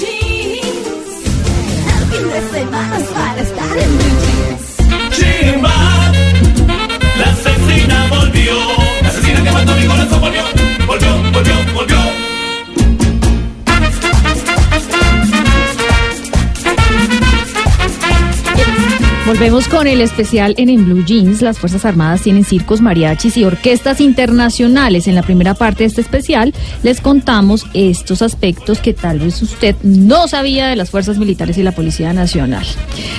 jeans. El fin de semana Volvemos con el especial en Blue Jeans. Las Fuerzas Armadas tienen circos, mariachis y orquestas internacionales. En la primera parte de este especial les contamos estos aspectos que tal vez usted no sabía de las Fuerzas Militares y la Policía Nacional.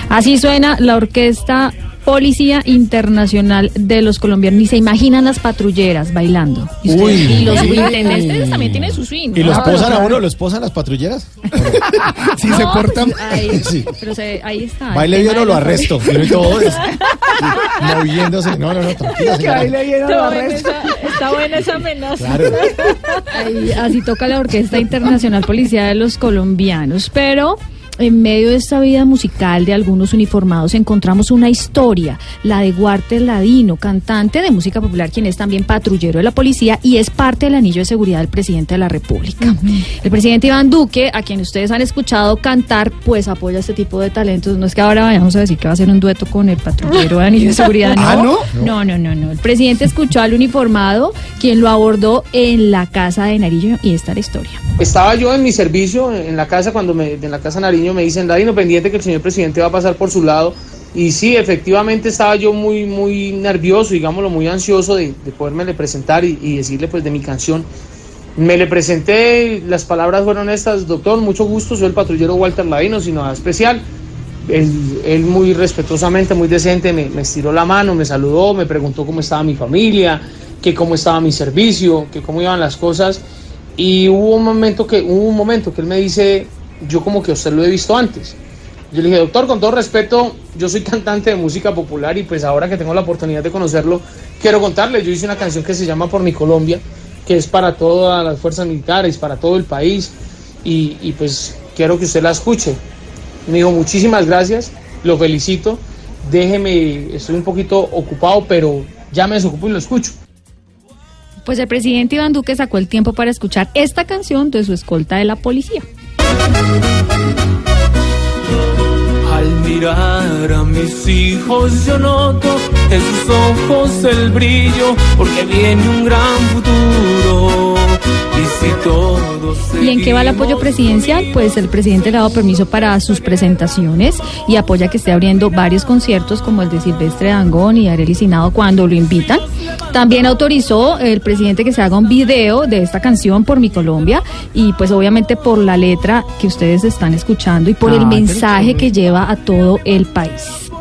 Así suena la orquesta Policía Internacional de los Colombianos. Ni se imaginan las patrulleras bailando. Y, ustedes- Uy. y los intendentes también tienen su swing. ¿Y los posan a uno? ¿Los posan las patrulleras? Si se portan. pues, ahí, Sí. pero se- ahí está. Baile bien o lo arresto. Pero y todo es- sí, moviéndose. No, no, no, tranquila, señora. Está buena, esa, está buena esa amenaza. Claro. Ahí, así toca la Orquesta Internacional Policía de los Colombianos. Pero en medio de esta vida musical de algunos uniformados encontramos una historia, la de Walter Ladino, cantante de música popular, quien es también patrullero de la policía y es parte del anillo de seguridad del presidente de la República. El presidente Iván Duque, a quien ustedes han escuchado cantar, pues apoya este tipo de talentos. No es que ahora vayamos a decir que va a hacer un dueto con el patrullero de anillo de seguridad. Ah, ¿no? No, no, no, no. El presidente escuchó al uniformado, quien lo abordó en la casa de Nariño y esta es la historia. Estaba yo en mi servicio en la casa cuando me, en la casa Nariño me dicen, Ladino, pendiente que el señor presidente va a pasar por su lado. Y sí, efectivamente estaba yo muy, muy nervioso, digámoslo, muy ansioso de, de poderme presentar y, decirle pues de mi canción. Me le presenté, las palabras fueron estas, doctor, mucho gusto, soy el patrullero Walter Ladino, sin nada especial. Él, muy respetuosamente, muy decente, me, me estiró la mano, me saludó, me preguntó cómo estaba mi familia, que cómo estaba mi servicio, que cómo iban las cosas. Y hubo un momento que, hubo un momento que él me dice, yo como que usted lo he visto antes. Yo le dije, doctor, con todo respeto, yo soy cantante de música popular y pues ahora que tengo la oportunidad de conocerlo, quiero contarle, yo hice una canción que se llama Por mi Colombia, que es para todas las fuerzas militares, para todo el país, y, y pues quiero que usted la escuche. Me dijo, muchísimas gracias, lo felicito, déjeme, estoy un poquito ocupado, pero ya me desocupo y lo escucho. Pues el presidente Iván Duque sacó el tiempo para escuchar esta canción de su escolta de la policía. Al mirar a mis hijos yo noto en sus ojos el brillo porque viene un gran futuro. Y si todos ¿Y en qué va el apoyo presidencial? Pues el presidente le ha dado permiso para sus presentaciones y apoya que esté abriendo varios conciertos como el de Silvestre Dangón y Arely Sinado cuando lo invitan. También autorizó el presidente que se haga un video de esta canción por mi Colombia y pues obviamente por la letra que ustedes están escuchando y por el mensaje que lleva a todo el país.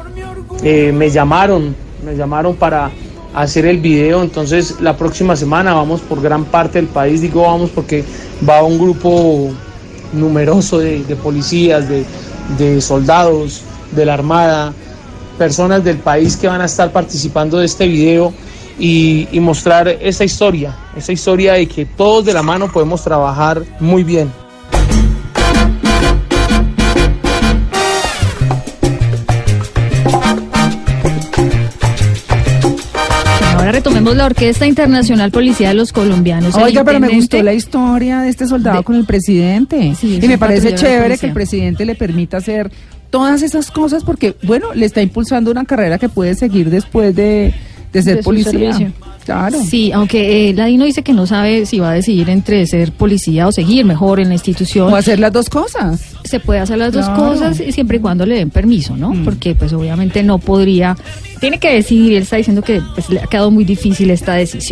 eh, me llamaron, me llamaron para hacer el video, entonces la próxima semana vamos por gran parte del país, digo vamos porque va un grupo numeroso de, de policías, de, de soldados, de la Armada, personas del país que van a estar participando de este video y, y mostrar esa historia, esa historia de que todos de la mano podemos trabajar muy bien. Ahora retomemos la Orquesta Internacional Policía de los Colombianos. Oiga, pero me gustó la historia de este soldado De- con el presidente. Sí, y me parece chévere que el presidente le permita hacer todas esas cosas porque, bueno, le está impulsando una carrera que puede seguir después de, de ser De policía. Claro. Sí, aunque eh, Ladino dice que no sabe si va a decidir entre ser policía o seguir mejor en la institución. O hacer las dos cosas. Se puede hacer las dos cosas y siempre y cuando le den permiso, ¿no? Mm. Porque pues obviamente no podría, tiene que decidir, él está diciendo que pues, le ha quedado muy difícil esta decisión.